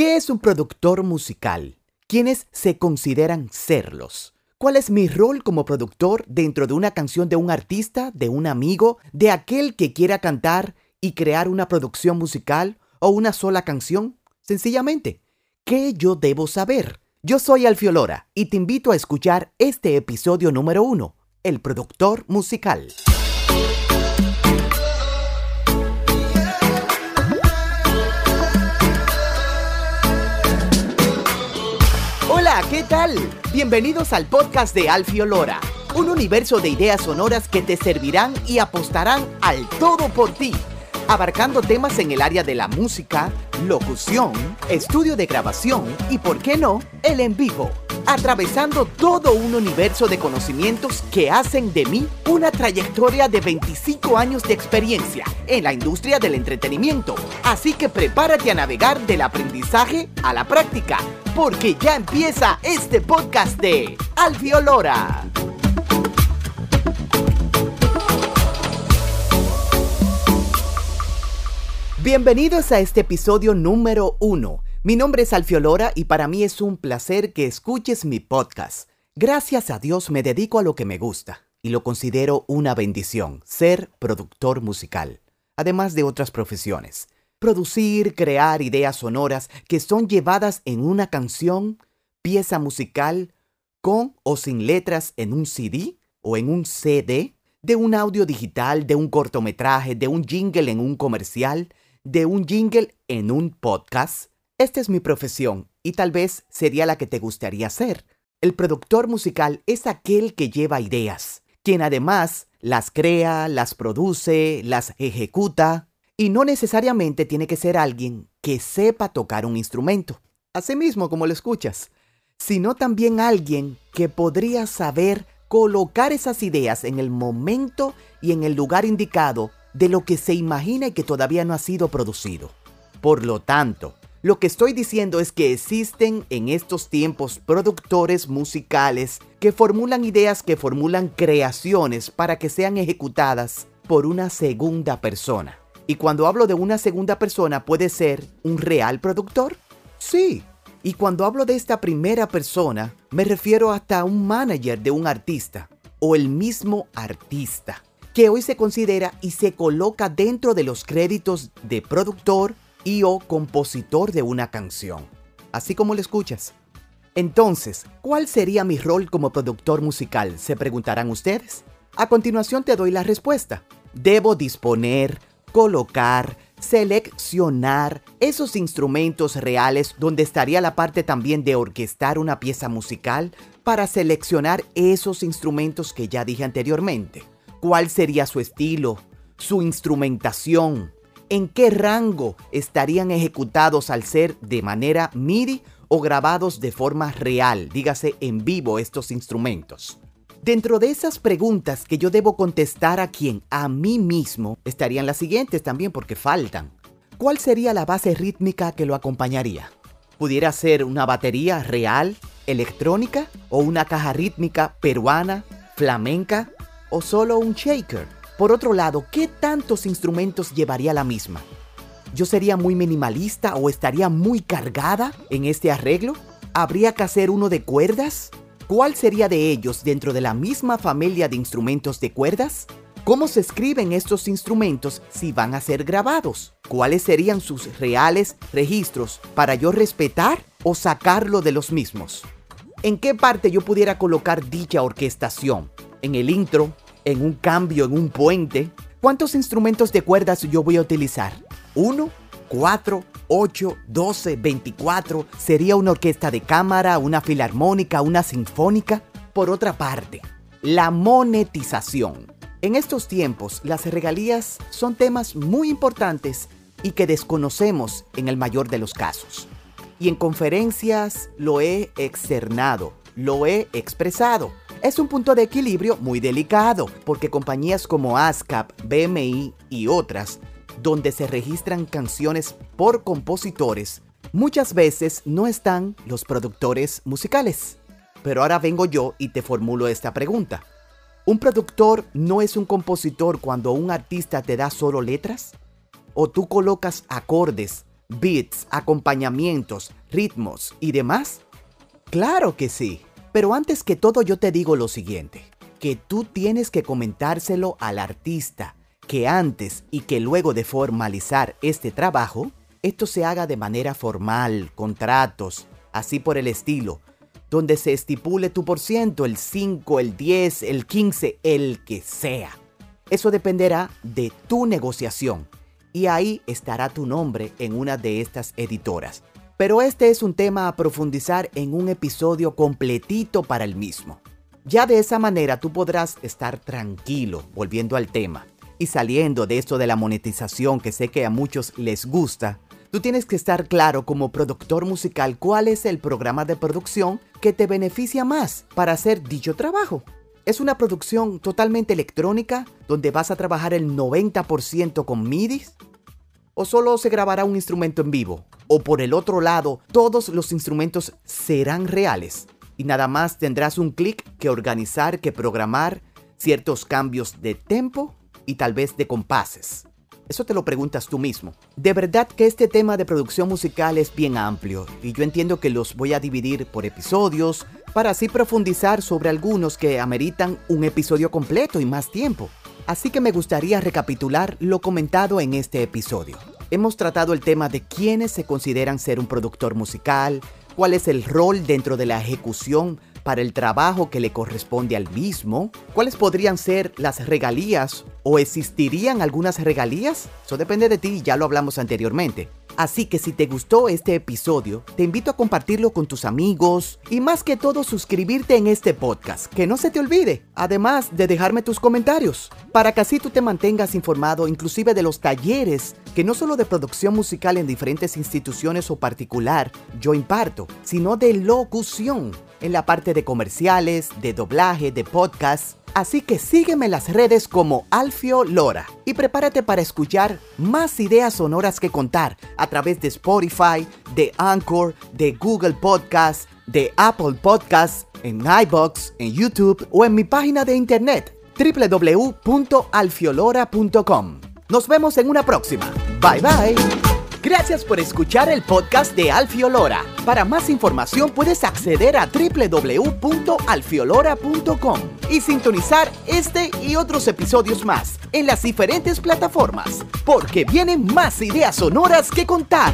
¿Qué es un productor musical? ¿Quiénes se consideran serlos? ¿Cuál es mi rol como productor dentro de una canción de un artista, de un amigo, de aquel que quiera cantar y crear una producción musical o una sola canción? Sencillamente, ¿qué yo debo saber? Yo soy Alfiolora y te invito a escuchar este episodio número uno, El productor musical. ¿Qué tal? Bienvenidos al podcast de Alfiolora, un universo de ideas sonoras que te servirán y apostarán al todo por ti abarcando temas en el área de la música, locución, estudio de grabación y, por qué no, el en vivo, atravesando todo un universo de conocimientos que hacen de mí una trayectoria de 25 años de experiencia en la industria del entretenimiento. Así que prepárate a navegar del aprendizaje a la práctica, porque ya empieza este podcast de Alfiolora. Bienvenidos a este episodio número uno. Mi nombre es Alfiolora y para mí es un placer que escuches mi podcast. Gracias a Dios me dedico a lo que me gusta y lo considero una bendición, ser productor musical, además de otras profesiones. Producir, crear ideas sonoras que son llevadas en una canción, pieza musical, con o sin letras en un CD o en un CD, de un audio digital, de un cortometraje, de un jingle en un comercial, de un jingle en un podcast? Esta es mi profesión y tal vez sería la que te gustaría ser. El productor musical es aquel que lleva ideas, quien además las crea, las produce, las ejecuta, y no necesariamente tiene que ser alguien que sepa tocar un instrumento, mismo como lo escuchas, sino también alguien que podría saber colocar esas ideas en el momento y en el lugar indicado de lo que se imagina y que todavía no ha sido producido. Por lo tanto, lo que estoy diciendo es que existen en estos tiempos productores musicales que formulan ideas, que formulan creaciones para que sean ejecutadas por una segunda persona. Y cuando hablo de una segunda persona, ¿puede ser un real productor? Sí. Y cuando hablo de esta primera persona, me refiero hasta a un manager de un artista o el mismo artista que hoy se considera y se coloca dentro de los créditos de productor y o compositor de una canción, así como lo escuchas. Entonces, ¿cuál sería mi rol como productor musical? Se preguntarán ustedes. A continuación te doy la respuesta. Debo disponer, colocar, seleccionar esos instrumentos reales donde estaría la parte también de orquestar una pieza musical para seleccionar esos instrumentos que ya dije anteriormente cuál sería su estilo, su instrumentación, en qué rango estarían ejecutados al ser de manera MIDI o grabados de forma real, dígase en vivo estos instrumentos. Dentro de esas preguntas que yo debo contestar a quien, a mí mismo, estarían las siguientes también porque faltan. ¿Cuál sería la base rítmica que lo acompañaría? ¿Pudiera ser una batería real, electrónica o una caja rítmica peruana, flamenca o solo un shaker? Por otro lado, ¿qué tantos instrumentos llevaría la misma? ¿Yo sería muy minimalista o estaría muy cargada en este arreglo? ¿Habría que hacer uno de cuerdas? ¿Cuál sería de ellos dentro de la misma familia de instrumentos de cuerdas? ¿Cómo se escriben estos instrumentos si van a ser grabados? ¿Cuáles serían sus reales registros para yo respetar o sacarlo de los mismos? ¿En qué parte yo pudiera colocar dicha orquestación? En el intro, en un cambio, en un puente. ¿Cuántos instrumentos de cuerdas yo voy a utilizar? ¿Uno? ¿Cuatro? ¿Ocho? ¿Doce? ¿Veinticuatro? ¿Sería una orquesta de cámara, una filarmónica, una sinfónica? Por otra parte, la monetización. En estos tiempos, las regalías son temas muy importantes y que desconocemos en el mayor de los casos. Y en conferencias lo he externado, lo he expresado. Es un punto de equilibrio muy delicado porque compañías como ASCAP, BMI y otras, donde se registran canciones por compositores, muchas veces no están los productores musicales. Pero ahora vengo yo y te formulo esta pregunta. ¿Un productor no es un compositor cuando un artista te da solo letras? ¿O tú colocas acordes, beats, acompañamientos, ritmos y demás? Claro que sí. Pero antes que todo yo te digo lo siguiente, que tú tienes que comentárselo al artista, que antes y que luego de formalizar este trabajo, esto se haga de manera formal, contratos, así por el estilo, donde se estipule tu por ciento, el 5, el 10, el 15, el que sea. Eso dependerá de tu negociación y ahí estará tu nombre en una de estas editoras. Pero este es un tema a profundizar en un episodio completito para el mismo. Ya de esa manera tú podrás estar tranquilo, volviendo al tema, y saliendo de esto de la monetización que sé que a muchos les gusta, tú tienes que estar claro como productor musical cuál es el programa de producción que te beneficia más para hacer dicho trabajo. Es una producción totalmente electrónica donde vas a trabajar el 90% con MIDIs o solo se grabará un instrumento en vivo o por el otro lado todos los instrumentos serán reales y nada más tendrás un clic que organizar, que programar ciertos cambios de tempo y tal vez de compases. Eso te lo preguntas tú mismo. De verdad que este tema de producción musical es bien amplio y yo entiendo que los voy a dividir por episodios para así profundizar sobre algunos que ameritan un episodio completo y más tiempo. Así que me gustaría recapitular lo comentado en este episodio. Hemos tratado el tema de quiénes se consideran ser un productor musical, cuál es el rol dentro de la ejecución para el trabajo que le corresponde al mismo, cuáles podrían ser las regalías o existirían algunas regalías. Eso depende de ti, ya lo hablamos anteriormente. Así que si te gustó este episodio, te invito a compartirlo con tus amigos y más que todo suscribirte en este podcast, que no se te olvide, además de dejarme tus comentarios, para que así tú te mantengas informado inclusive de los talleres que no solo de producción musical en diferentes instituciones o particular yo imparto, sino de locución en la parte de comerciales, de doblaje, de podcast. Así que sígueme en las redes como Alfio Lora y prepárate para escuchar más ideas sonoras que contar a través de Spotify, de Anchor, de Google Podcast, de Apple Podcasts, en iBox, en YouTube o en mi página de internet www.alfiolora.com. Nos vemos en una próxima. Bye bye. Gracias por escuchar el podcast de Alfiolora. Para más información puedes acceder a www.alfiolora.com y sintonizar este y otros episodios más en las diferentes plataformas, porque vienen más ideas sonoras que contar.